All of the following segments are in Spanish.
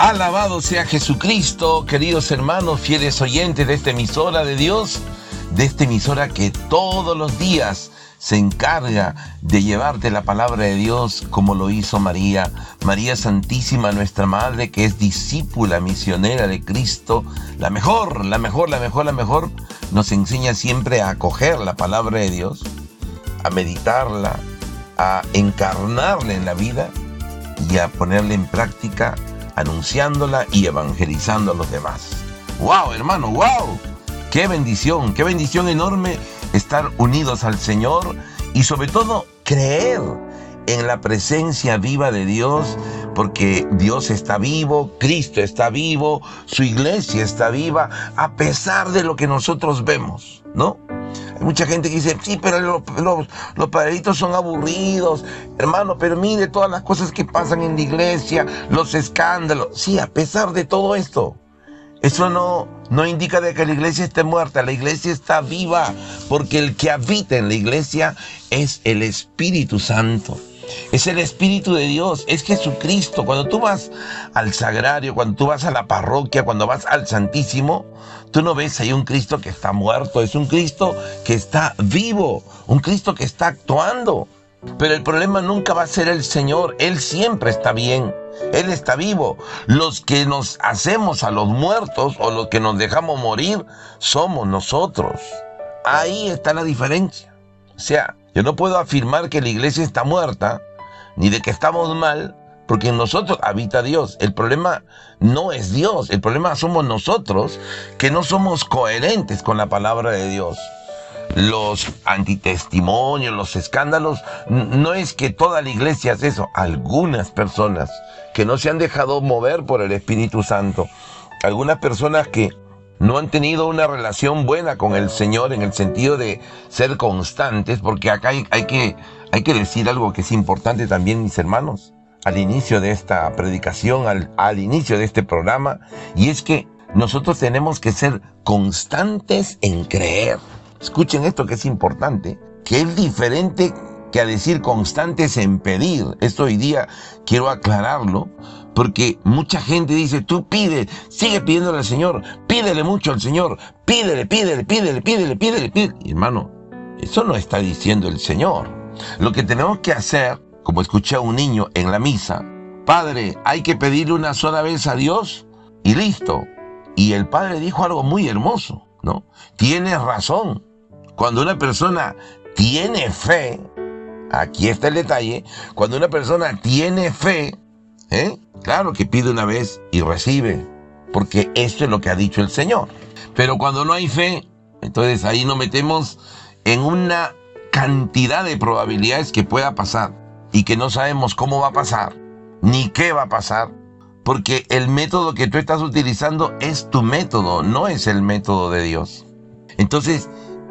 Alabado sea Jesucristo, queridos hermanos, fieles oyentes de esta emisora de Dios, de esta emisora que todos los días se encarga de llevarte la palabra de Dios como lo hizo María, María Santísima, nuestra Madre, que es discípula misionera de Cristo, la mejor, la mejor, la mejor, la mejor, nos enseña siempre a acoger la palabra de Dios, a meditarla, a encarnarla en la vida y a ponerla en práctica anunciándola y evangelizando a los demás. ¡Wow, hermano! ¡Wow! ¡Qué bendición! ¡Qué bendición enorme estar unidos al Señor y sobre todo creer en la presencia viva de Dios, porque Dios está vivo, Cristo está vivo, su iglesia está viva, a pesar de lo que nosotros vemos, ¿no? Mucha gente que dice, sí, pero los, los, padritos son aburridos. Hermano, pero mire todas las cosas que pasan en la iglesia, los escándalos. Sí, a pesar de todo esto, eso no, no indica de que la iglesia esté muerta, la iglesia está viva, porque el que habita en la iglesia es el Espíritu Santo. Es el Espíritu de Dios, es Jesucristo. Cuando tú vas al sagrario, cuando tú vas a la parroquia, cuando vas al Santísimo, tú no ves ahí un Cristo que está muerto, es un Cristo que está vivo, un Cristo que está actuando. Pero el problema nunca va a ser el Señor, Él siempre está bien, Él está vivo. Los que nos hacemos a los muertos o los que nos dejamos morir somos nosotros. Ahí está la diferencia. O sea, yo no puedo afirmar que la iglesia está muerta, ni de que estamos mal, porque en nosotros habita Dios. El problema no es Dios, el problema somos nosotros que no somos coherentes con la palabra de Dios. Los antitestimonios, los escándalos, no es que toda la iglesia hace eso, algunas personas que no se han dejado mover por el Espíritu Santo, algunas personas que no han tenido una relación buena con el Señor en el sentido de ser constantes, porque acá hay que decir algo que es importante también, mis hermanos, al inicio de esta predicación, al, al inicio de este programa, y es que nosotros tenemos que ser constantes en creer. Escuchen esto que es importante, que es diferente que a decir constantes en pedir. Esto hoy día quiero aclararlo, porque mucha gente dice, tú pide, sigue pidiéndole al Señor, pídele mucho al Señor, pídele, pídele, pídele, pídele, pídele, pídele. hermano, eso no está diciendo el Señor. Lo que tenemos que hacer, como escuché a un niño en la misa, Padre, hay que pedirle una sola vez a Dios y listo. Y el Padre dijo algo muy hermoso, ¿no? Tienes razón. Cuando una persona tiene fe, aquí está el detalle, cuando una persona tiene fe, ¿Eh? Claro que pide una vez y recibe, porque esto es lo que ha dicho el Señor. Pero cuando no hay fe, entonces ahí nos metemos en una cantidad de probabilidades que pueda pasar y que no sabemos cómo va a pasar, ni qué va a pasar, porque el método que tú estás utilizando es tu método, no es el método de Dios. Entonces,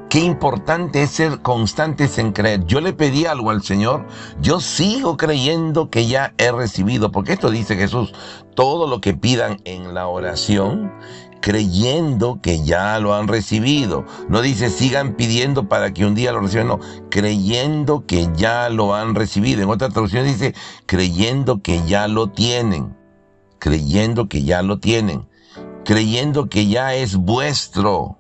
Qué importante es ser constantes en creer. Yo le pedí algo al Señor, yo sigo creyendo que ya he recibido, porque esto dice Jesús, todo lo que pidan en la oración, creyendo que ya lo han recibido. No dice sigan pidiendo para que un día lo reciban, no, creyendo que ya lo han recibido. En otra traducción dice creyendo que ya lo tienen, creyendo que ya lo tienen, creyendo que ya es vuestro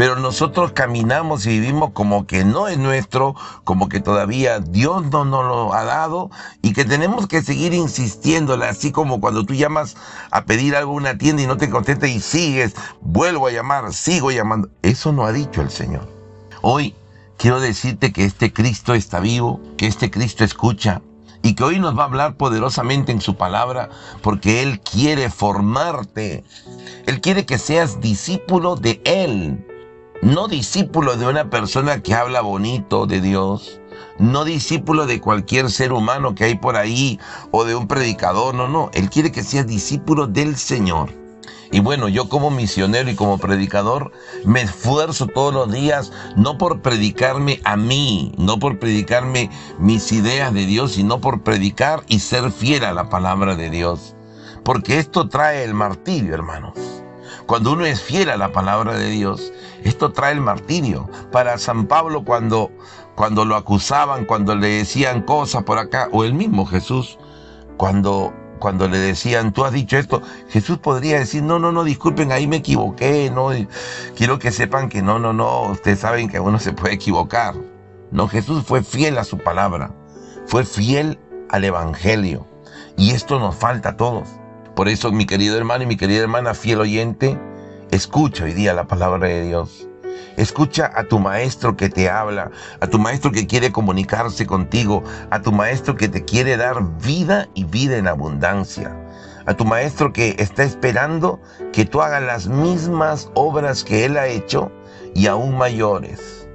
pero nosotros caminamos y vivimos como que no es nuestro, como que todavía Dios no nos lo ha dado y que tenemos que seguir insistiéndole, así como cuando tú llamas a pedir algo a una tienda y no te contesta y sigues, vuelvo a llamar, sigo llamando. Eso no ha dicho el Señor. Hoy quiero decirte que este Cristo está vivo, que este Cristo escucha, y que hoy nos va a hablar poderosamente en su palabra porque Él quiere formarte. Él quiere que seas discípulo de Él no discípulo de una persona que habla bonito de Dios, no discípulo de cualquier ser humano que hay por ahí o de un predicador, no, no, Él quiere que seas discípulo del Señor. Y bueno, yo como misionero y como predicador me esfuerzo todos los días no por predicarme a mí, no por predicarme mis ideas de Dios, sino por predicar y ser fiel a la palabra de Dios. Porque esto trae el martirio, hermanos. Cuando uno es fiel a la palabra de Dios, esto trae el martirio. Para San Pablo cuando, cuando lo acusaban, cuando le decían cosas por acá, o el mismo Jesús, cuando cuando le decían, tú has dicho esto, Jesús podría decir, no, no, no, disculpen, ahí me equivoqué, no, quiero que sepan que no, no, no, ustedes saben que uno se puede equivocar. No, Jesús fue fiel a su palabra, fue fiel al Evangelio. Y esto nos falta a todos. Por eso, mi querido hermano y mi querida hermana, fiel oyente, escucha hoy día la palabra de Dios. Escucha a tu maestro que te habla, a tu maestro que quiere comunicarse contigo, a tu maestro que te quiere dar vida y vida en abundancia, a tu maestro que está esperando que tú hagas las mismas obras que él ha hecho y aún mayores.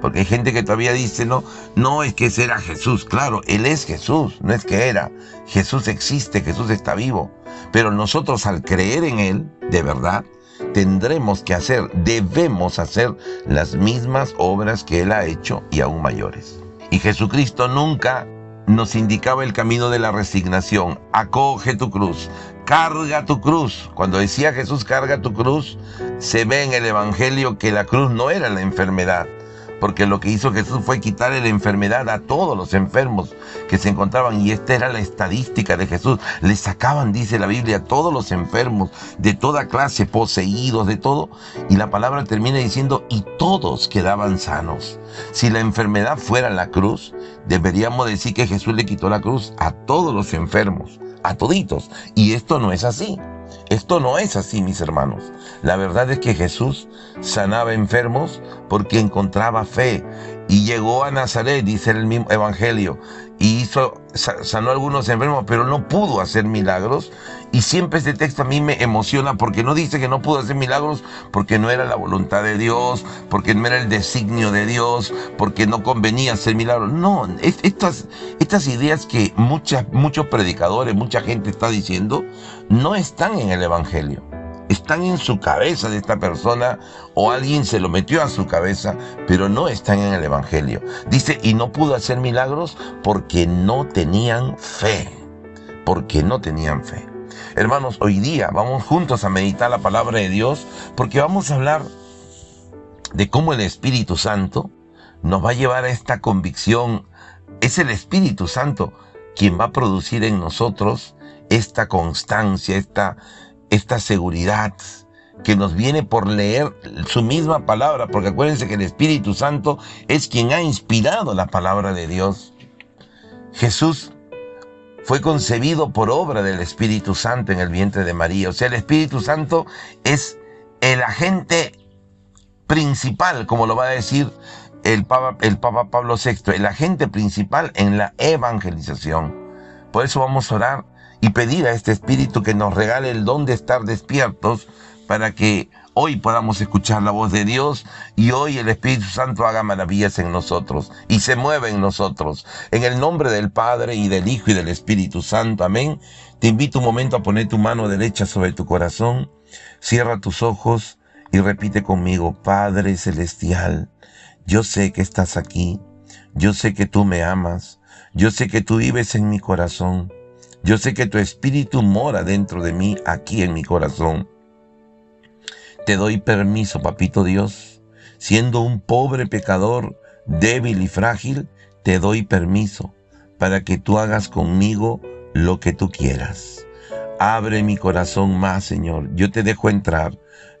Porque hay gente que todavía dice, no, no es que ese era Jesús. Claro, Él es Jesús, no es que era. Jesús existe, Jesús está vivo. Pero nosotros al creer en Él, de verdad, tendremos que hacer, debemos hacer las mismas obras que Él ha hecho y aún mayores. Y Jesucristo nunca nos indicaba el camino de la resignación. Acoge tu cruz, carga tu cruz. Cuando decía Jesús carga tu cruz, se ve en el Evangelio que la cruz no era la enfermedad, porque lo que hizo Jesús fue quitarle la enfermedad a todos los enfermos que se encontraban, y esta era la estadística de Jesús. Le sacaban, dice la Biblia, a todos los enfermos de toda clase, poseídos, de todo, y la palabra termina diciendo, y todos quedaban sanos. Si la enfermedad fuera la cruz, deberíamos decir que Jesús le quitó la cruz a todos los enfermos, a toditos, y esto no es así. Esto no es así, mis hermanos. La verdad es que Jesús sanaba enfermos porque encontraba fe y llegó a Nazaret, dice el mismo Evangelio, y hizo, sanó algunos enfermos, pero no pudo hacer milagros. Y siempre este texto a mí me emociona porque no dice que no pudo hacer milagros porque no era la voluntad de Dios, porque no era el designio de Dios, porque no convenía hacer milagros. No, estas, estas ideas que muchas, muchos predicadores, mucha gente está diciendo, no están en el Evangelio están en su cabeza de esta persona o alguien se lo metió a su cabeza, pero no están en el Evangelio. Dice, y no pudo hacer milagros porque no tenían fe, porque no tenían fe. Hermanos, hoy día vamos juntos a meditar la palabra de Dios porque vamos a hablar de cómo el Espíritu Santo nos va a llevar a esta convicción. Es el Espíritu Santo quien va a producir en nosotros esta constancia, esta, esta seguridad que nos viene por leer su misma palabra, porque acuérdense que el Espíritu Santo es quien ha inspirado la palabra de Dios. Jesús fue concebido por obra del Espíritu Santo en el vientre de María. O sea, el Espíritu Santo es el agente principal, como lo va a decir el Papa, el Papa Pablo VI, el agente principal en la evangelización. Por eso vamos a orar y pedir a este Espíritu que nos regale el don de estar despiertos para que hoy podamos escuchar la voz de Dios y hoy el Espíritu Santo haga maravillas en nosotros y se mueva en nosotros. En el nombre del Padre y del Hijo y del Espíritu Santo. Amén. Te invito un momento a poner tu mano derecha sobre tu corazón. Cierra tus ojos y repite conmigo, Padre Celestial, yo sé que estás aquí. Yo sé que tú me amas. Yo sé que tú vives en mi corazón. Yo sé que tu espíritu mora dentro de mí, aquí en mi corazón. Te doy permiso, papito Dios, siendo un pobre pecador, débil y frágil, te doy permiso para que tú hagas conmigo lo que tú quieras. Abre mi corazón más, Señor. Yo te dejo entrar.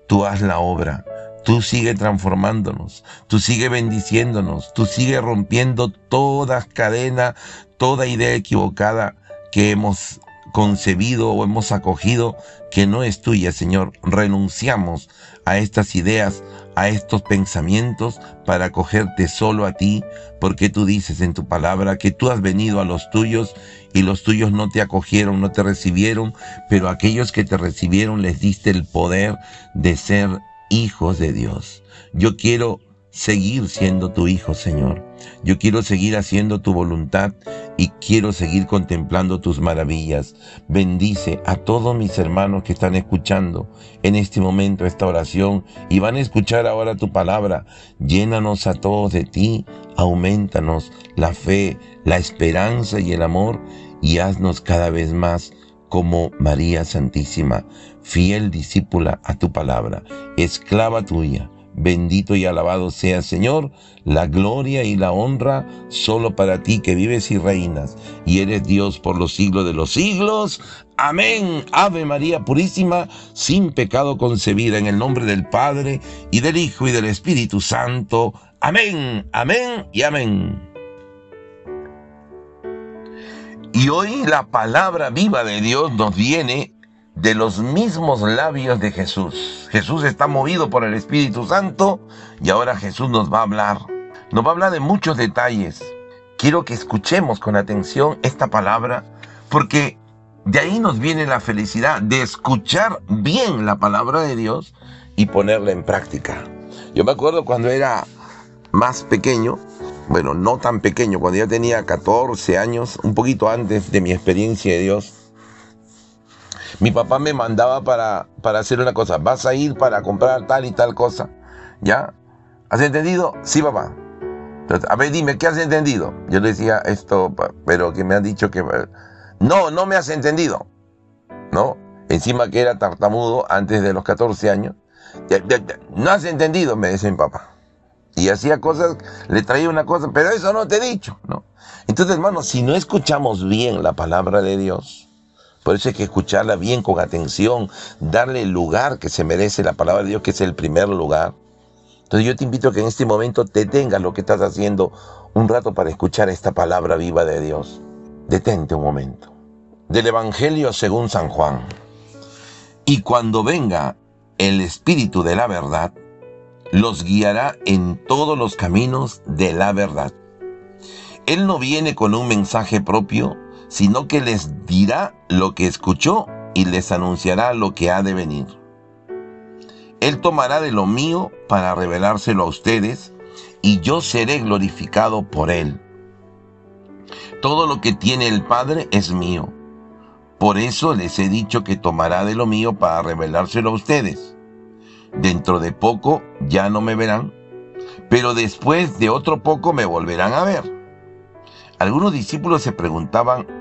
Tú haz la obra. Tú sigue transformándonos, tú sigue bendiciéndonos, tú sigue rompiendo toda cadena, toda idea equivocada que hemos concebido o hemos acogido que no es tuya, Señor. Renunciamos a estas ideas, a estos pensamientos para acogerte solo a ti, porque tú dices en tu palabra que tú has venido a los tuyos y los tuyos no te acogieron, no te recibieron, pero aquellos que te recibieron les diste el poder de ser hijos de Dios. Yo quiero seguir siendo tu hijo, Señor. Yo quiero seguir haciendo tu voluntad y quiero seguir contemplando tus maravillas. Bendice a todos mis hermanos que están escuchando en este momento esta oración y van a escuchar ahora tu palabra. Llénanos a todos de ti, aumentanos la fe, la esperanza y el amor y haznos cada vez más como María Santísima, fiel discípula a tu palabra, esclava tuya Bendito y alabado sea Señor, la gloria y la honra solo para ti que vives y reinas, y eres Dios por los siglos de los siglos. Amén. Ave María Purísima, sin pecado concebida, en el nombre del Padre, y del Hijo, y del Espíritu Santo. Amén, amén y amén. Y hoy la palabra viva de Dios nos viene de los mismos labios de Jesús. Jesús está movido por el Espíritu Santo y ahora Jesús nos va a hablar. Nos va a hablar de muchos detalles. Quiero que escuchemos con atención esta palabra porque de ahí nos viene la felicidad de escuchar bien la palabra de Dios y ponerla en práctica. Yo me acuerdo cuando era más pequeño, bueno, no tan pequeño, cuando ya tenía 14 años, un poquito antes de mi experiencia de Dios, mi papá me mandaba para, para hacer una cosa. Vas a ir para comprar tal y tal cosa. ¿Ya? ¿Has entendido? Sí, papá. a ver, dime, ¿qué has entendido? Yo le decía esto, pero que me han dicho que... No, no me has entendido. ¿No? Encima que era tartamudo antes de los 14 años. No has entendido, me decía mi papá. Y hacía cosas, le traía una cosa, pero eso no te he dicho, ¿no? Entonces, hermano, si no escuchamos bien la palabra de Dios, por eso hay que escucharla bien, con atención, darle el lugar que se merece la palabra de Dios, que es el primer lugar. Entonces yo te invito a que en este momento te tengas lo que estás haciendo un rato para escuchar esta palabra viva de Dios. Detente un momento. Del Evangelio según San Juan. Y cuando venga el Espíritu de la verdad, los guiará en todos los caminos de la verdad. Él no viene con un mensaje propio, sino que les dirá lo que escuchó y les anunciará lo que ha de venir. Él tomará de lo mío para revelárselo a ustedes, y yo seré glorificado por él. Todo lo que tiene el Padre es mío. Por eso les he dicho que tomará de lo mío para revelárselo a ustedes. Dentro de poco ya no me verán, pero después de otro poco me volverán a ver. Algunos discípulos se preguntaban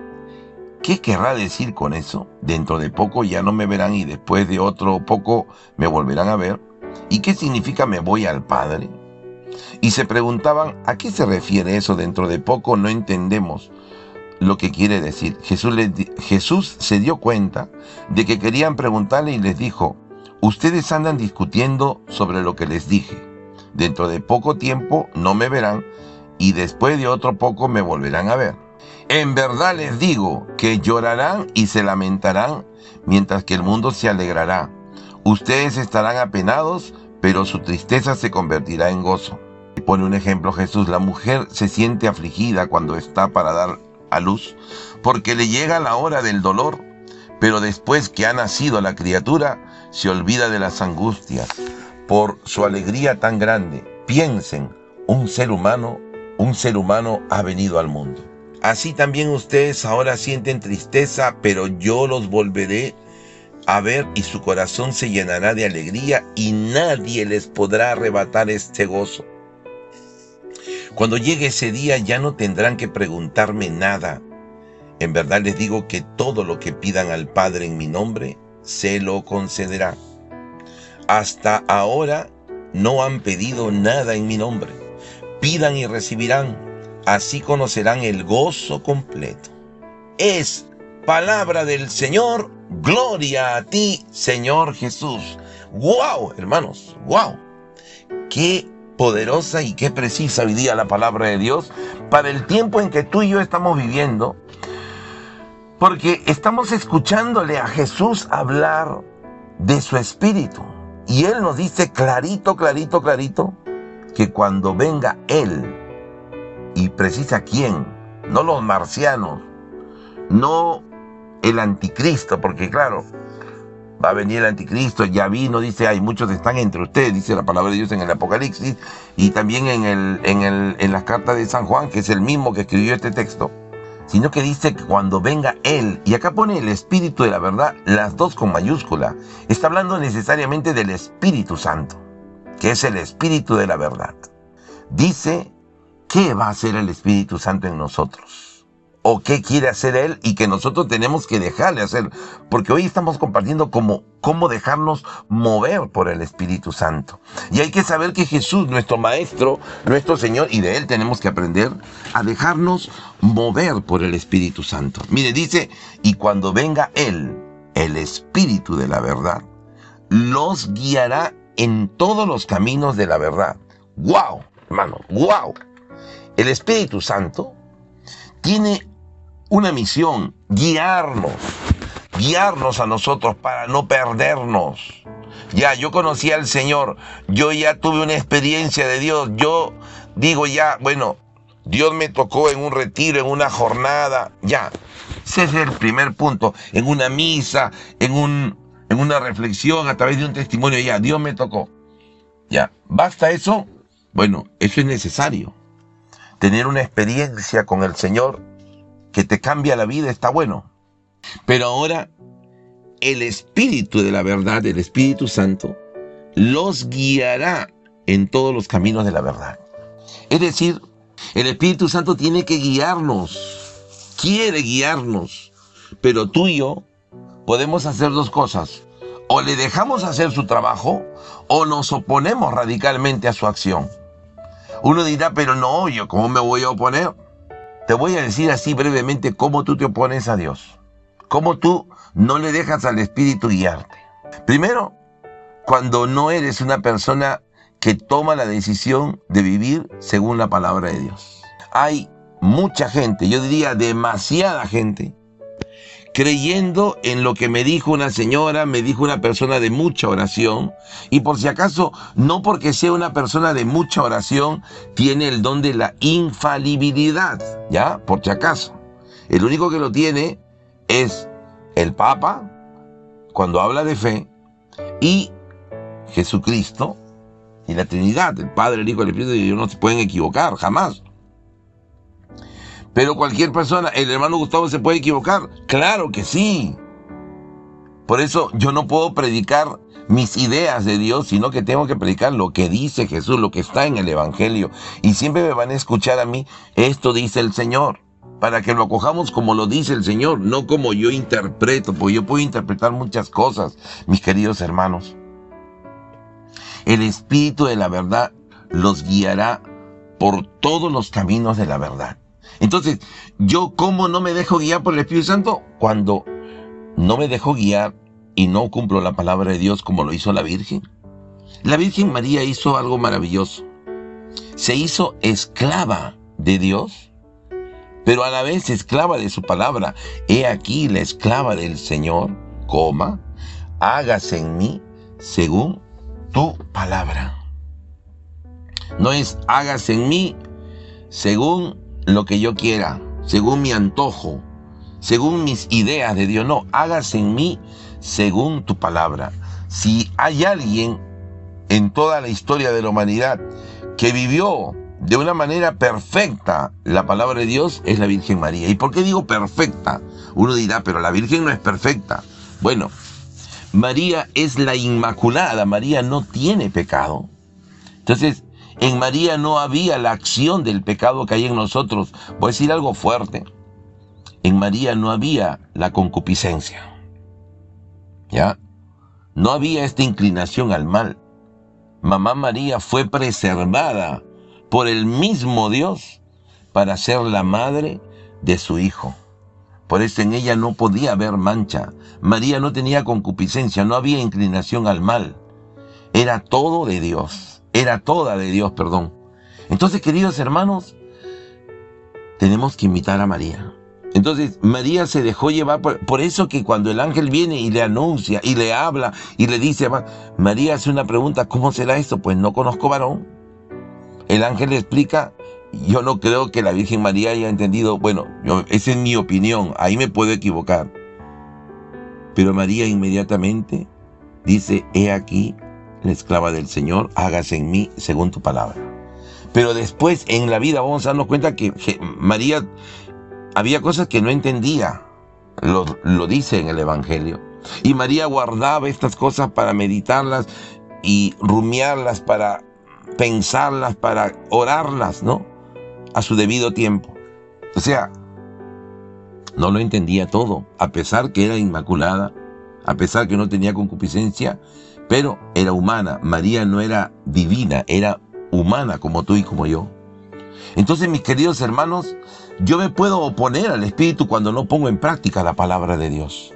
¿Qué querrá decir con eso? Dentro de poco ya no me verán y después de otro poco me volverán a ver. ¿Y qué significa me voy al Padre? Y se preguntaban, ¿a qué se refiere eso? Dentro de poco no entendemos lo que quiere decir. Jesús, se dio cuenta de que querían preguntarle y les dijo, ustedes andan discutiendo sobre lo que les dije. Dentro de poco tiempo no me verán y después de otro poco me volverán a ver. En verdad les digo que llorarán y se lamentarán, mientras que el mundo se alegrará. Ustedes estarán apenados, pero su tristeza se convertirá en gozo. Pone un ejemplo Jesús, la mujer se siente afligida cuando está para dar a luz, porque le llega la hora del dolor, pero después que ha nacido la criatura, se olvida de las angustias por su alegría tan grande. Piensen, un ser humano, un ser humano ha venido al mundo. Así también ustedes ahora sienten tristeza, pero yo los volveré a ver y su corazón se llenará de alegría y nadie les podrá arrebatar este gozo. Cuando llegue ese día ya no tendrán que preguntarme nada. En verdad les digo que todo lo que pidan al Padre en mi nombre, se lo concederá. Hasta ahora no han pedido nada en mi nombre. Pidan y recibirán así conocerán el gozo completo. Es palabra del Señor, gloria a ti, Señor Jesús. ¡Wow, hermanos! ¡Wow! Qué poderosa y qué precisa hoy la palabra de Dios para el tiempo en que tú y yo estamos viviendo, porque estamos escuchándole a Jesús hablar de su espíritu. Y Él nos dice clarito, clarito, clarito, que cuando venga Él, y precisa quién, no los marcianos, no el anticristo, porque claro, va a venir el anticristo, ya vino, dice, hay muchos están entre ustedes, dice la palabra de Dios en el Apocalipsis y también en, el, en, el, en las cartas de San Juan, que es el mismo que escribió este texto, sino que dice que cuando venga Él, y acá pone el Espíritu de la verdad, las dos con mayúscula, está hablando necesariamente del Espíritu Santo, que es el Espíritu de la verdad. Dice ¿Qué va a hacer el Espíritu Santo en nosotros? o qué quiere hacer Él y que nosotros tenemos que dejarle hacer. Porque hoy estamos compartiendo cómo, cómo dejarnos mover por el Espíritu Santo. Y hay que saber que Jesús, nuestro Maestro, nuestro Señor, y de Él tenemos que aprender a dejarnos mover por el Espíritu Santo. Mire, dice, y cuando venga Él, el Espíritu de la verdad, los guiará en todos los caminos de la verdad. ¡Wow! Hermano, ¡wow! El Espíritu Santo tiene una misión, guiarnos, guiarnos a nosotros para no perdernos. Ya, yo conocí al Señor, yo ya tuve una experiencia de Dios, yo digo ya, bueno, Dios me tocó en un retiro, en una jornada, ya. Ese es el primer punto, en una misa, en, un, en una reflexión, a través de un testimonio, ya, Dios me tocó. Ya, ¿basta eso? Bueno, eso es necesario. Tener una experiencia con el Señor que te cambia la vida está bueno. Pero ahora el Espíritu de la verdad, el Espíritu Santo, los guiará en todos los caminos de la verdad. Es decir, el Espíritu Santo tiene que guiarnos, quiere guiarnos, pero tú y yo podemos hacer dos cosas. O le dejamos hacer su trabajo o nos oponemos radicalmente a su acción. Uno dirá, pero no, yo, ¿cómo me voy a oponer? Te voy a decir así brevemente cómo tú te opones a Dios. Cómo tú no le dejas al Espíritu guiarte. Primero, cuando no eres una persona que toma la decisión de vivir según la palabra de Dios. Hay mucha gente, yo diría demasiada gente, creyendo en lo que me dijo una señora, me dijo una persona de mucha oración, y por si acaso, no porque sea una persona de mucha oración, tiene el don de la infalibilidad, ¿ya? Por si acaso. El único que lo tiene es el Papa, cuando habla de fe, y Jesucristo, y la Trinidad, el Padre, el Hijo y el Espíritu, ellos no se pueden equivocar, jamás. Pero cualquier persona, el hermano Gustavo se puede equivocar. Claro que sí. Por eso yo no puedo predicar mis ideas de Dios, sino que tengo que predicar lo que dice Jesús, lo que está en el Evangelio. Y siempre me van a escuchar a mí, esto dice el Señor, para que lo acojamos como lo dice el Señor, no como yo interpreto, porque yo puedo interpretar muchas cosas, mis queridos hermanos. El Espíritu de la verdad los guiará por todos los caminos de la verdad. Entonces, ¿yo cómo no me dejo guiar por el Espíritu Santo? Cuando no me dejo guiar y no cumplo la palabra de Dios como lo hizo la Virgen. La Virgen María hizo algo maravilloso. Se hizo esclava de Dios, pero a la vez esclava de su palabra. He aquí la esclava del Señor, coma, hágase en mí según tu palabra. No es hágase en mí según lo que yo quiera, según mi antojo, según mis ideas de Dios. No, hágase en mí según tu palabra. Si hay alguien en toda la historia de la humanidad que vivió de una manera perfecta la palabra de Dios, es la Virgen María. ¿Y por qué digo perfecta? Uno dirá, pero la Virgen no es perfecta. Bueno, María es la Inmaculada, María no tiene pecado. Entonces, en María no había la acción del pecado que hay en nosotros. Voy a decir algo fuerte. En María no había la concupiscencia. ¿Ya? No había esta inclinación al mal. Mamá María fue preservada por el mismo Dios para ser la madre de su hijo. Por eso en ella no podía haber mancha. María no tenía concupiscencia, no había inclinación al mal. Era todo de Dios era toda de Dios, perdón. Entonces, queridos hermanos, tenemos que imitar a María. Entonces María se dejó llevar, por, eso que cuando el ángel viene y le anuncia y le habla y le dice, María hace una pregunta, ¿cómo será esto? Pues no conozco varón. El ángel le explica, yo no creo que la Virgen María haya entendido, bueno, esa es mi opinión, ahí me puedo equivocar. Pero María inmediatamente dice, he aquí la esclava del Señor, hágase en mí según tu palabra. Pero después en la vida vamos a darnos cuenta que, María había cosas que no entendía, lo, lo dice en el Evangelio. Y María guardaba estas cosas para meditarlas y rumiarlas, para pensarlas, para orarlas, ¿no? A su debido tiempo. O sea, no lo entendía todo, a pesar que era inmaculada, a pesar que no tenía concupiscencia, pero era humana. María no era divina, era humana como tú y como yo. Entonces, mis queridos hermanos, yo me puedo oponer al Espíritu cuando no pongo en práctica la palabra de Dios.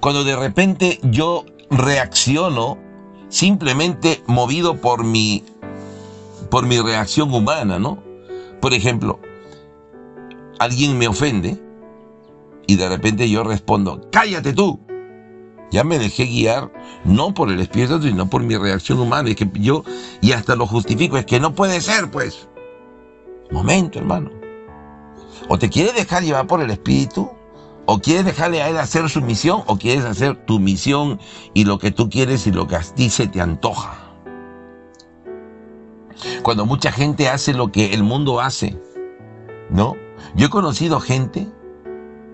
Cuando de repente yo reacciono simplemente movido por mi, por mi reacción humana, ¿no? Por ejemplo, alguien me ofende y de repente yo respondo, cállate tú. Ya me dejé guiar no por el Espíritu Santo, sino por mi reacción humana. Es que yo, y hasta lo justifico, es que no puede ser, pues. Momento, hermano. O te quieres dejar llevar por el Espíritu, o quieres dejarle a él hacer su misión, o quieres hacer tu misión y lo que tú quieres y lo que a ti se te antoja. Cuando mucha gente hace lo que el mundo hace, ¿no? Yo he conocido gente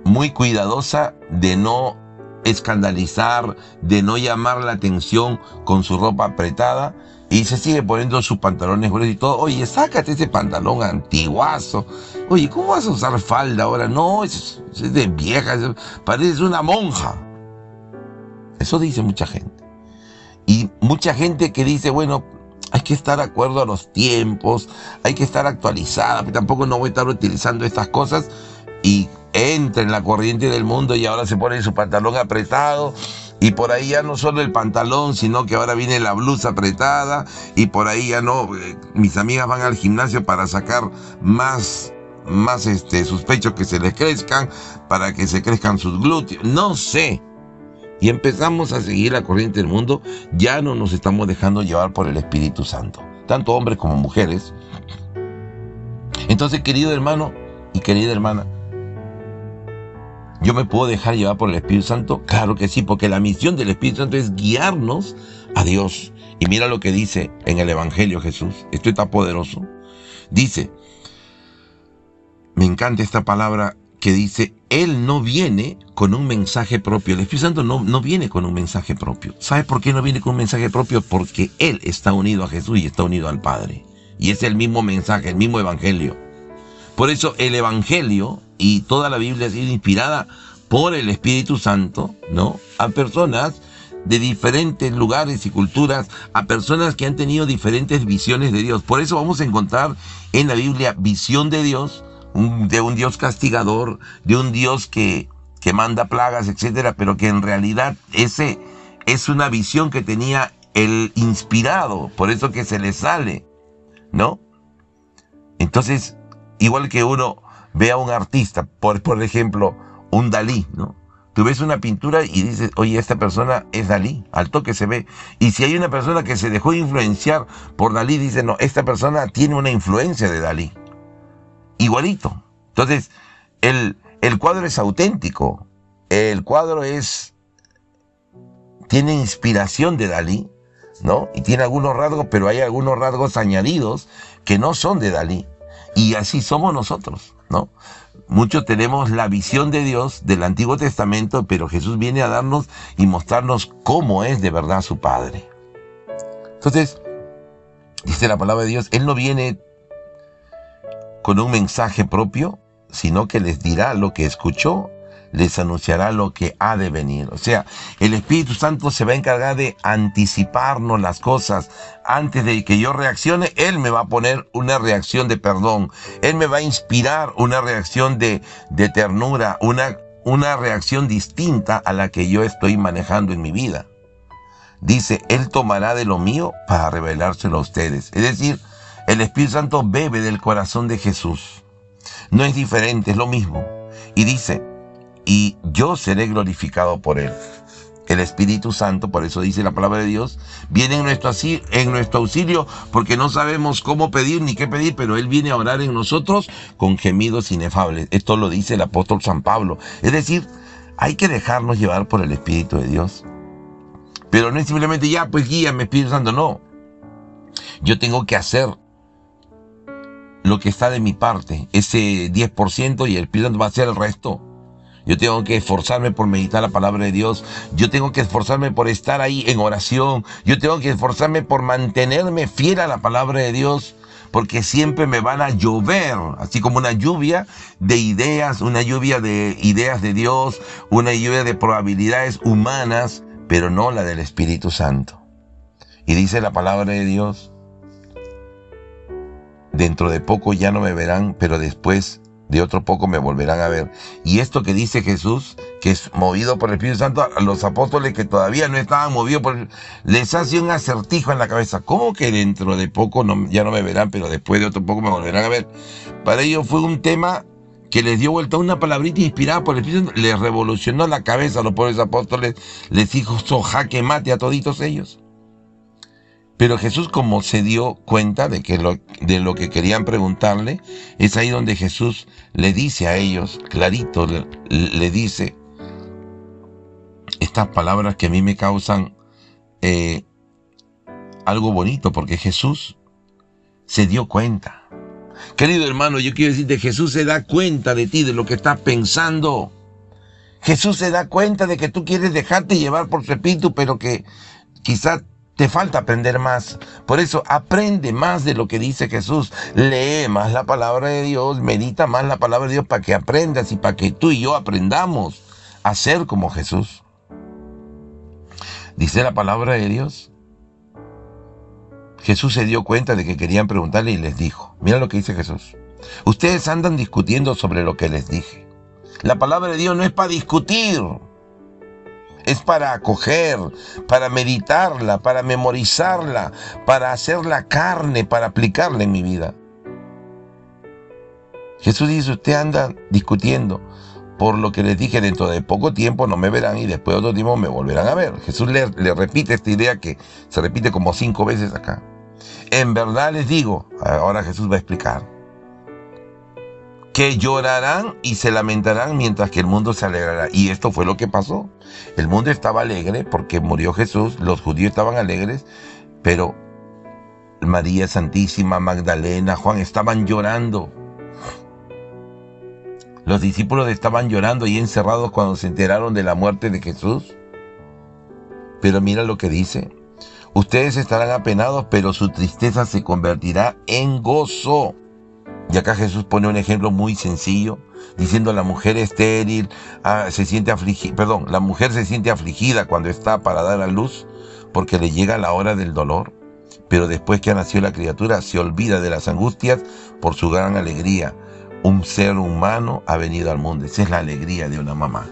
muy cuidadosa de no escandalizar, de no llamar la atención con su ropa apretada y se sigue poniendo sus pantalones gruesos y todo. Oye, sácate ese pantalón antiguazo. Oye, ¿cómo vas a usar falda ahora? No, es, de vieja, pareces una monja. Eso dice mucha gente. Y mucha gente que dice, bueno, hay que estar de acuerdo a los tiempos, hay que estar actualizada, pero tampoco no voy a estar utilizando estas cosas y entra en la corriente del mundo y ahora se pone su pantalón apretado. Y por ahí ya no solo el pantalón, sino que ahora viene la blusa apretada. Y por ahí ya no, eh, mis amigas van al gimnasio para sacar más más este sus pechos que se les crezcan, para que se crezcan sus glúteos, no sé. Y empezamos a seguir la corriente del mundo, ya no nos estamos dejando llevar por el Espíritu Santo, tanto hombres como mujeres. Entonces, querido hermano y querida hermana, ¿Yo me puedo dejar llevar por el Espíritu Santo? Claro que sí, porque la misión del Espíritu Santo es guiarnos a Dios. Y mira lo que dice en el Evangelio Jesús. Esto está poderoso. Dice, me encanta esta palabra que dice, Él no viene con un mensaje propio. El Espíritu Santo no, no viene con un mensaje propio. ¿Sabe por qué no viene con un mensaje propio? Porque Él está unido a Jesús y está unido al Padre. Y es el mismo mensaje, el mismo Evangelio. Por eso el Evangelio y toda la Biblia ha sido inspirada por el Espíritu Santo, ¿no? A personas de diferentes lugares y culturas, a personas que han tenido diferentes visiones de Dios. Por eso vamos a encontrar en la Biblia visión de Dios, de un Dios castigador, de un Dios que, que manda plagas, etcétera, pero que en realidad ese es una visión que tenía el inspirado, por eso que se le sale, ¿no? Entonces, igual que uno ve a un artista, por, por ejemplo, un Dalí, ¿no? Tú ves una pintura y dices, oye, esta persona es Dalí, al toque se ve. Y si hay una persona que se dejó influenciar por Dalí, dice, no, esta persona tiene una influencia de Dalí. Igualito. Entonces, el, el cuadro es auténtico. El cuadro es, tiene inspiración de Dalí, ¿no? Y tiene algunos rasgos, pero hay algunos rasgos añadidos que no son de Dalí. Y así somos nosotros, ¿no? Muchos tenemos la visión de Dios del Antiguo Testamento, pero Jesús viene a darnos y mostrarnos cómo es de verdad su Padre. Entonces, dice la palabra de Dios, Él no viene con un mensaje propio, sino que les dirá lo que escuchó les anunciará lo que ha de venir. O sea, el Espíritu Santo se va a encargar de anticiparnos las cosas. Antes de que yo reaccione, Él me va a poner una reacción de perdón. Él me va a inspirar una reacción de, ternura, una, una reacción distinta a la que yo estoy manejando en mi vida. Dice, Él tomará de lo mío para revelárselo a ustedes. Es decir, el Espíritu Santo bebe del corazón de Jesús. No es diferente, es lo mismo. Y dice, y yo seré glorificado por él. El Espíritu Santo, por eso dice la palabra de Dios, viene en nuestro, auxilio porque no sabemos cómo pedir ni qué pedir, pero Él viene a orar en nosotros con gemidos inefables. Esto lo dice el apóstol San Pablo. Es decir, hay que dejarnos llevar por el Espíritu de Dios. Pero no es simplemente ya, pues guíame Espíritu Santo, no. Yo tengo que hacer lo que está de mi parte, ese 10% y el Espíritu Santo va a hacer el resto. Yo tengo que esforzarme por meditar la palabra de Dios. Yo tengo que esforzarme por estar ahí en oración. Yo tengo que esforzarme por mantenerme fiel a la palabra de Dios. porque siempre me van a llover, así como una lluvia de ideas, una lluvia de ideas de Dios, una lluvia de probabilidades humanas, pero no la del Espíritu Santo. Y dice la palabra de Dios, dentro de poco ya no me verán, pero después de otro poco me volverán a ver. Y esto que dice Jesús, que es movido por el Espíritu Santo, a los apóstoles que todavía no estaban movidos por les hace un acertijo en la cabeza. ¿Cómo que dentro de poco ya no me verán, pero después de otro poco me volverán a ver? Para ellos fue un tema que les dio vuelta una palabrita inspirada por el Espíritu Santo, les revolucionó la cabeza a los pobres apóstoles, les dijo jaque mate a toditos ellos. Pero Jesús como se dio cuenta de, que lo, de lo que querían preguntarle, es ahí donde Jesús le dice a ellos, clarito, le, dice estas palabras que a mí me causan eh, algo bonito, porque Jesús se dio cuenta. Querido hermano, yo quiero decirte, Jesús se da cuenta de ti, de lo que estás pensando. Jesús se da cuenta de que tú quieres dejarte llevar por su espíritu, pero que quizás te falta aprender más. Por eso aprende más de lo que dice Jesús. Lee más la palabra de Dios, medita más la palabra de Dios para que aprendas y para que tú y yo aprendamos a ser como Jesús. Dice la palabra de Dios. Jesús se dio cuenta de que querían preguntarle y les dijo, mira lo que dice Jesús. Ustedes andan discutiendo sobre lo que les dije. La palabra de Dios no es para discutir es para acoger, para meditarla, para memorizarla, para hacerla carne, para aplicarla en mi vida. Jesús dice, usted anda discutiendo por lo que les dije, dentro de poco tiempo no me verán y después de otro tiempo me volverán a ver. Jesús le, le repite esta idea que se repite como cinco veces acá. En verdad les digo, ahora Jesús va a explicar, que llorarán y se lamentarán mientras que el mundo se alegrará. Y esto fue lo que pasó. El mundo estaba alegre porque murió Jesús, los judíos estaban alegres, pero María Santísima, Magdalena, Juan estaban llorando. Los discípulos estaban llorando y encerrados cuando se enteraron de la muerte de Jesús. Pero mira lo que dice. Ustedes estarán apenados, pero su tristeza se convertirá en gozo. Y acá Jesús pone un ejemplo muy sencillo, diciendo la mujer estéril ah, se siente afligida, perdón, la mujer se siente afligida cuando está para dar a luz porque le llega la hora del dolor, pero después que ha nacido la criatura se olvida de las angustias por su gran alegría. Un ser humano ha venido al mundo, esa es la alegría de una mamá.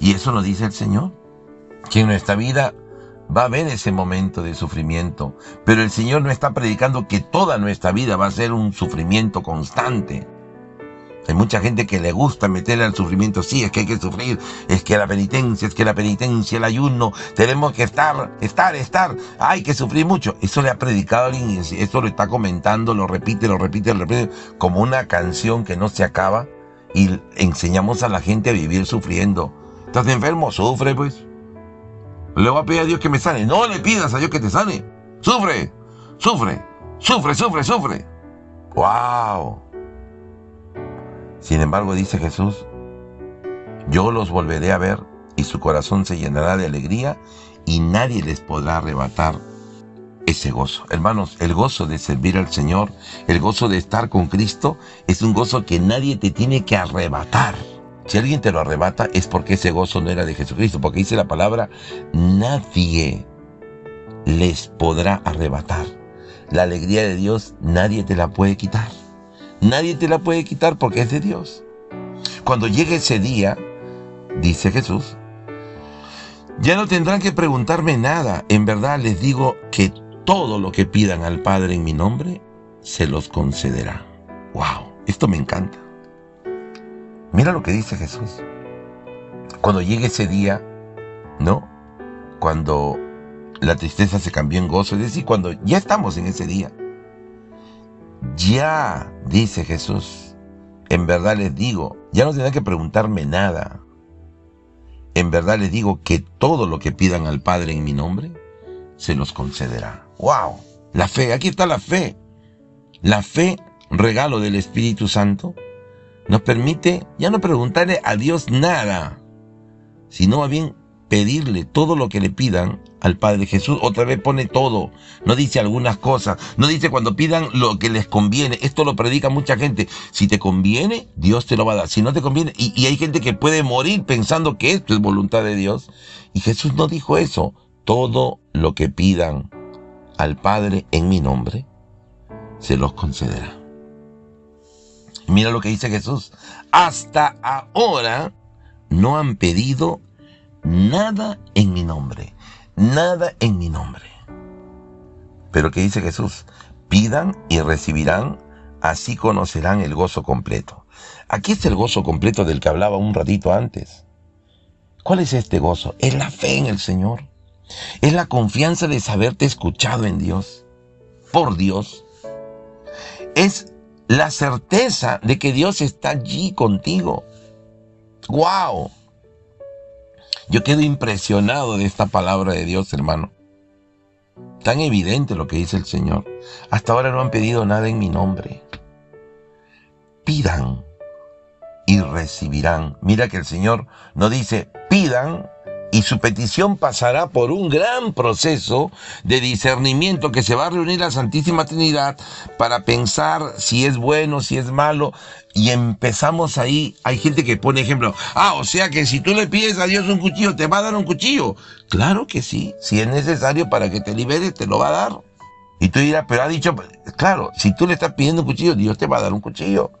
Y eso nos dice el Señor, que en nuestra vida va a haber ese momento de sufrimiento, pero el Señor no está predicando que toda nuestra vida va a ser un sufrimiento constante. Hay mucha gente que le gusta meterle al sufrimiento, sí, es que hay que sufrir, es que la penitencia, es que la penitencia, el ayuno, tenemos que estar, estar, estar, hay que sufrir mucho. Eso le ha predicado alguien eso lo está comentando, lo repite, lo repite, lo repite, como una canción que no se acaba y enseñamos a la gente a vivir sufriendo. ¿Estás enfermo? Sufre pues. Le voy a pedir a Dios que me sane. No le pidas a Dios que te sane. Sufre, sufre, sufre, sufre, sufre. ¡Wow! Sin embargo, dice Jesús, yo los volveré a ver y su corazón se llenará de alegría y nadie les podrá arrebatar ese gozo. Hermanos, el gozo de servir al Señor, el gozo de estar con Cristo, es un gozo que nadie te tiene que arrebatar. Si alguien te lo arrebata es porque ese gozo no era de Jesucristo, porque dice la palabra, nadie les podrá arrebatar. La alegría de Dios nadie te la puede quitar. Nadie te la puede quitar porque es de Dios. Cuando llegue ese día, dice Jesús, ya no tendrán que preguntarme nada. En verdad les digo que todo lo que pidan al Padre en mi nombre, se los concederá. ¡Wow! Esto me encanta. Mira lo que dice Jesús. Cuando llegue ese día, ¿no? Cuando la tristeza se cambió en gozo, es decir, cuando ya estamos en ese día. Ya, dice Jesús, en verdad les digo, ya no tendrán que preguntarme nada. En verdad les digo que todo lo que pidan al Padre en mi nombre, se los concederá. ¡Wow! La fe, aquí está la fe. La fe, regalo del Espíritu Santo, nos permite ya no preguntarle a Dios nada, sino más bien pedirle todo lo que le pidan al Padre Jesús. Otra vez pone todo, no dice algunas cosas, no dice cuando pidan lo que les conviene. Esto lo predica mucha gente. Si te conviene, Dios te lo va a dar. Si no te conviene, y, y hay gente que puede morir pensando que esto es voluntad de Dios. Y Jesús no dijo eso. Todo lo que pidan al Padre en mi nombre, se los concederá. Mira lo que dice Jesús. Hasta ahora no han pedido nada en mi nombre. Nada en mi nombre. Pero ¿qué dice Jesús? Pidan y recibirán, así conocerán el gozo completo. Aquí está el gozo completo del que hablaba un ratito antes. ¿Cuál es este gozo? Es la fe en el Señor. Es la confianza de saberte escuchado en Dios, por Dios. Es la certeza de que Dios está allí contigo. ¡Wow! Yo quedo impresionado de esta palabra de Dios, hermano. Tan evidente lo que dice el Señor. Hasta ahora no han pedido nada en mi nombre. Pidan y recibirán. Mira que el Señor no dice pidan y su petición pasará por un gran proceso de discernimiento que se va a reunir la Santísima Trinidad para pensar si es bueno, si es malo. Y empezamos ahí, hay gente que pone ejemplo, ah, o sea que si tú le pides a Dios un cuchillo, te va a dar un cuchillo. Claro que sí, si es necesario para que te liberes, te lo va a dar. Y tú dirás, pero ha dicho, claro, si tú le estás pidiendo un cuchillo, Dios te va a dar un cuchillo.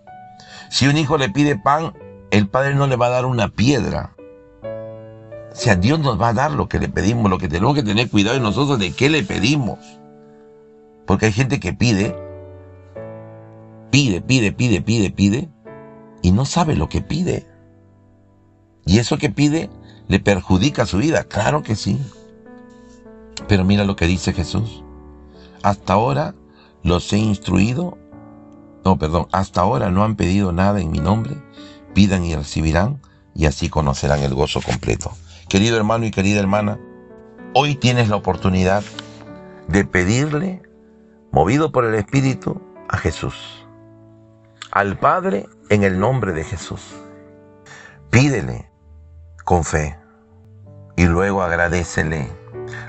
Si un hijo le pide pan, el padre no le va a dar una piedra. O sea, Dios nos va a dar lo que le pedimos, lo que tenemos que tener cuidado de nosotros de qué le pedimos. Porque hay gente que pide, pide, pide, pide, pide, pide, y no sabe lo que pide. Y eso que pide le perjudica su vida, claro que sí. Pero mira lo que dice Jesús. Hasta ahora los he instruido, no, perdón, hasta ahora no han pedido nada en mi nombre, pidan y recibirán, y así conocerán el gozo completo. Querido hermano y querida hermana, hoy tienes la oportunidad de pedirle, movido por el Espíritu, a Jesús, al Padre en el nombre de Jesús. Pídele con fe y luego agradecele,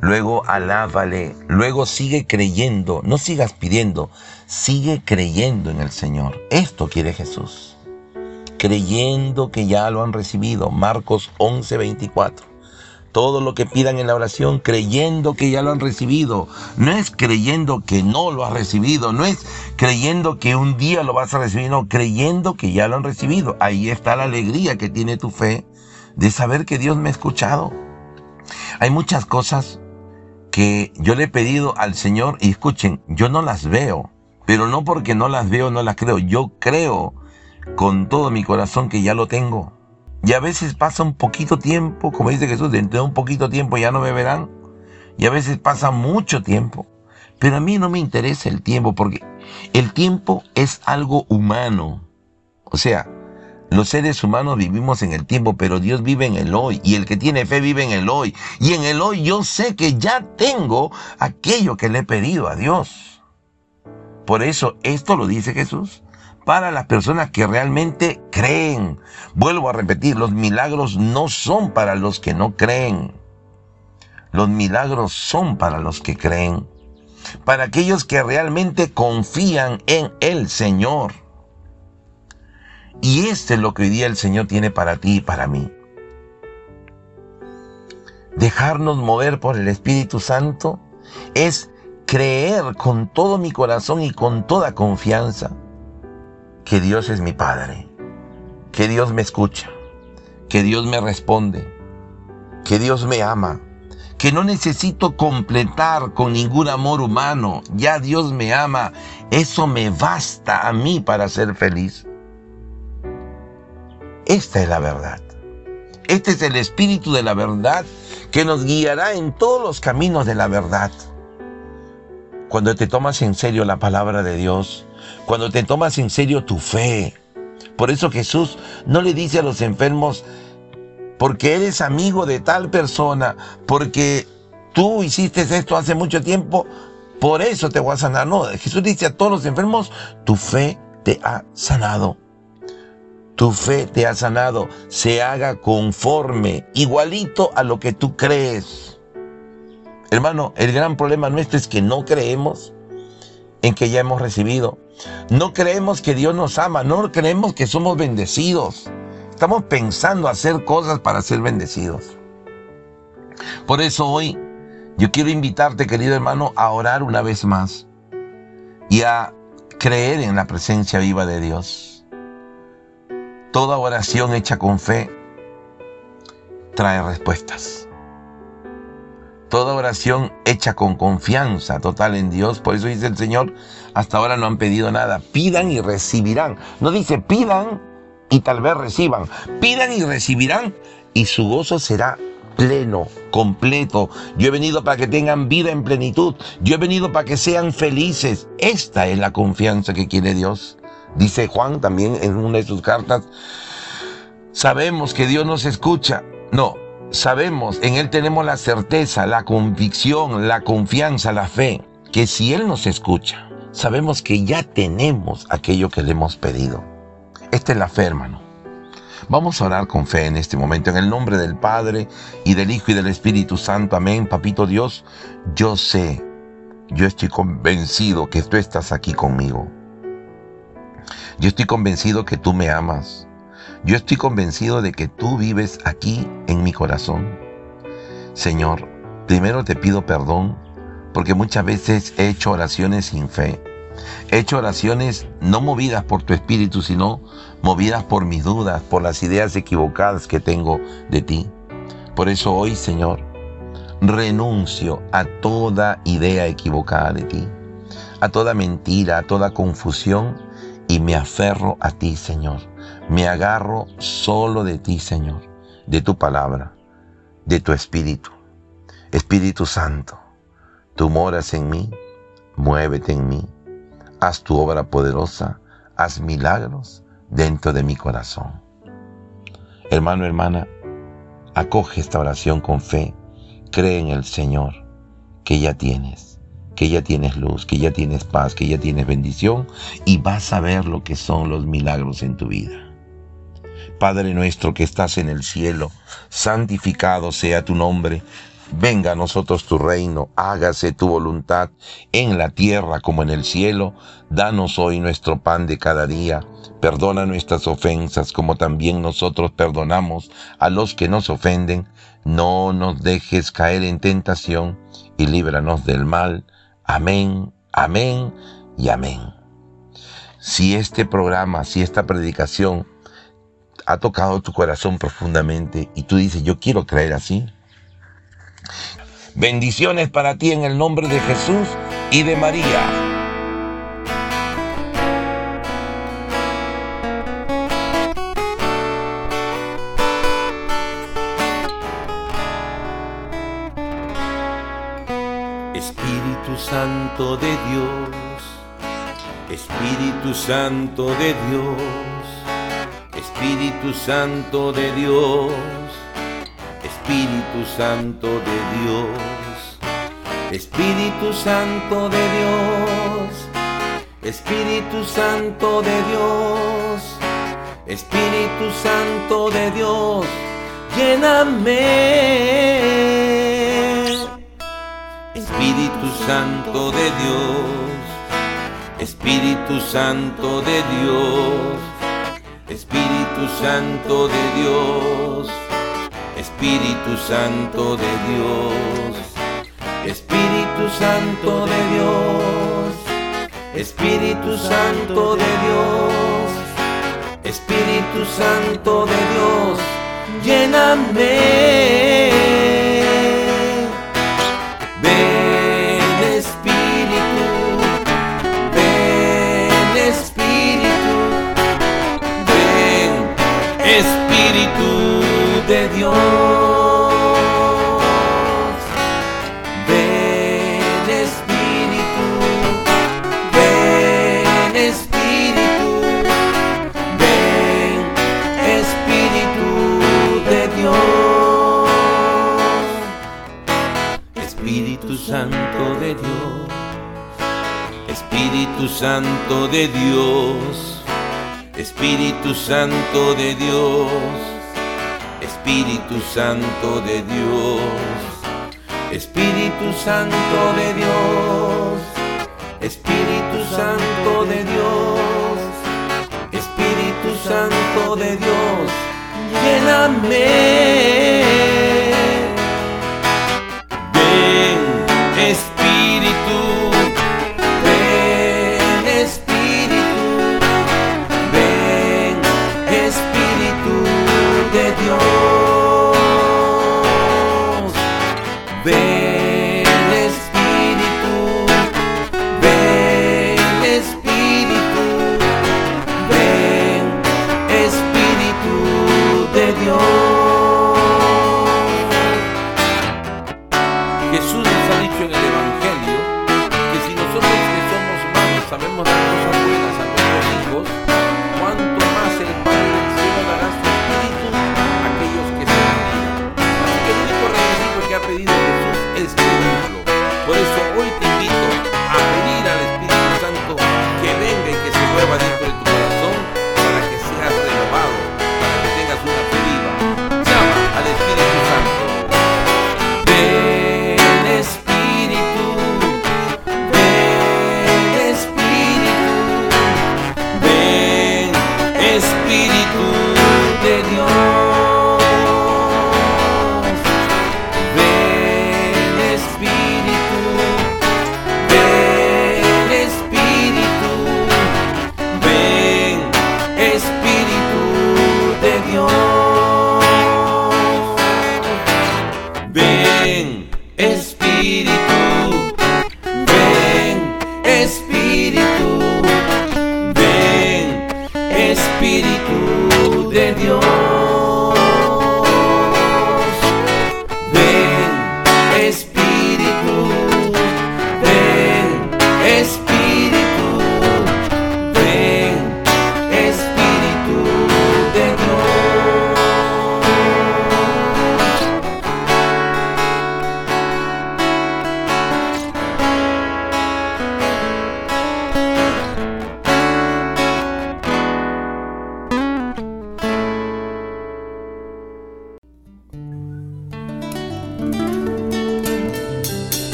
luego alábale, luego sigue creyendo, no sigas pidiendo, sigue creyendo en el Señor. Esto quiere Jesús creyendo que ya lo han recibido. Marcos 11, 24. Todo lo que pidan en la oración, creyendo que ya lo han recibido. No es creyendo que no lo has recibido. No es creyendo que un día lo vas a recibir. No, creyendo que ya lo han recibido. Ahí está la alegría que tiene tu fe de saber que Dios me ha escuchado. Hay muchas cosas que yo le he pedido al Señor y escuchen, yo no las veo. Pero no porque no las veo, no las creo. Yo creo con todo mi corazón que ya lo tengo. Y a veces pasa un poquito tiempo, como dice Jesús, dentro de un poquito tiempo ya no me verán. Y a veces pasa mucho tiempo. Pero a mí no me interesa el tiempo porque el tiempo es algo humano. O sea, los seres humanos vivimos en el tiempo, pero Dios vive en el hoy. Y el que tiene fe vive en el hoy. Y en el hoy yo sé que ya tengo aquello que le he pedido a Dios. Por eso esto lo dice Jesús para las personas que realmente creen. Vuelvo a repetir, los milagros no son para los que no creen. Los milagros son para los que creen. Para aquellos que realmente confían en el Señor. Y este es lo que hoy día el Señor tiene para ti y para mí. Dejarnos mover por el Espíritu Santo es creer con todo mi corazón y con toda confianza que Dios es mi Padre, que Dios me escucha, que Dios me responde, que Dios me ama, que no necesito completar con ningún amor humano, ya Dios me ama, eso me basta a mí para ser feliz. Esta es la verdad. Este es el espíritu de la verdad que nos guiará en todos los caminos de la verdad. Cuando te tomas en serio la palabra de Dios, cuando te tomas en serio tu fe. Por eso Jesús no le dice a los enfermos, porque eres amigo de tal persona, porque tú hiciste esto hace mucho tiempo, por eso te voy a sanar. No, Jesús dice a todos los enfermos, tu fe te ha sanado. tu fe te ha sanado, se haga conforme, igualito a lo que tú crees. Hermano, el gran problema nuestro es que no creemos en que ya hemos recibido. No creemos que Dios nos ama, no creemos que somos bendecidos. Estamos pensando hacer cosas para ser bendecidos. Por eso hoy yo quiero invitarte, querido hermano, a orar una vez más y a creer en la presencia viva de Dios. Toda oración hecha con fe trae respuestas. Toda oración hecha con confianza total en Dios, por eso dice el Señor, hasta ahora no han pedido nada. Pidan y recibirán. No dice pidan y tal vez reciban. Pidan y recibirán y su gozo será pleno, completo. Yo he venido para que tengan vida en plenitud. Yo he venido para que sean felices. Esta es la confianza que quiere Dios. Dice Juan también en una de sus cartas. Sabemos que Dios nos escucha. No, sabemos, en Él tenemos la certeza, la convicción, la confianza, la fe, que si Él nos escucha, sabemos que ya tenemos aquello que le hemos pedido. Esta es la fe, hermano. Vamos a orar con fe en este momento, en el nombre del Padre y del Hijo y del Espíritu Santo. Amén. Papito Dios, yo sé, yo estoy convencido que tú estás aquí conmigo. Yo estoy convencido que tú me amas. Yo estoy convencido de que tú vives aquí en mi corazón. Señor, primero te pido perdón porque muchas veces he hecho oraciones sin fe. He hecho oraciones no movidas por tu espíritu, sino movidas por mis dudas, por las ideas equivocadas que tengo de ti. Por eso hoy, Señor, renuncio a toda idea equivocada de ti, a toda mentira, a toda confusión y me aferro a ti, Señor. Me agarro solo de ti, Señor, de tu palabra, de tu espíritu. Espíritu Santo, tú moras en mí, muévete en mí, haz tu obra poderosa, haz milagros dentro de mi corazón. Hermano, hermana, acoge esta oración con fe, cree en el Señor, que ya tienes, que ya tienes luz, que ya tienes paz, que ya tienes bendición y vas a ver lo que son los milagros en tu vida. Padre nuestro que estás en el cielo, santificado sea tu nombre. Venga a nosotros tu reino, hágase tu voluntad en la tierra como en el cielo. Danos hoy nuestro pan de cada día. Perdona nuestras ofensas como también nosotros perdonamos a los que nos ofenden. No nos dejes caer en tentación y líbranos del mal. Amén, amén y amén. Si este programa, si esta predicación ha tocado tu corazón profundamente y tú dices, yo quiero creer así, Bendiciones para ti en el nombre de Jesús y de María. Espíritu Santo de Dios, Espíritu Santo de Dios, Espíritu Santo de Dios Espíritu Santo de Dios, Espíritu Santo de Dios, Espíritu Santo de Dios, Espíritu Santo de Dios, lléname. Espíritu Santo de Dios, Espíritu Santo de Dios, Espíritu Santo de Dios. Espíritu Santo de Dios, Espíritu Santo de Dios, Espíritu Santo de Dios, Espíritu Santo de Dios, lléname. Santo de Dios, Espíritu Santo de Dios, Espíritu Santo de Dios, Espíritu Santo de Dios, Espíritu Santo de Dios, Espíritu Santo de Dios, lléname.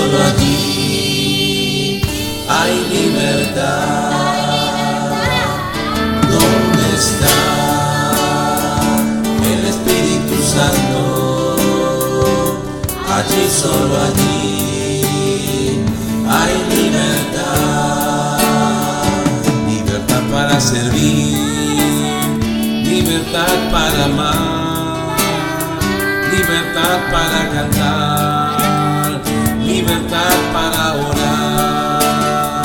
solo allí hay libertad. ¿Dónde está el Espíritu Santo? Allí solo allí hay libertad. Libertad para servir, libertad para amar, libertad para cantar para orar.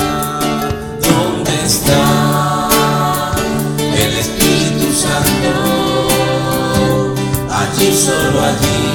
¿Dónde está el Espíritu Santo? Allí, solo allí.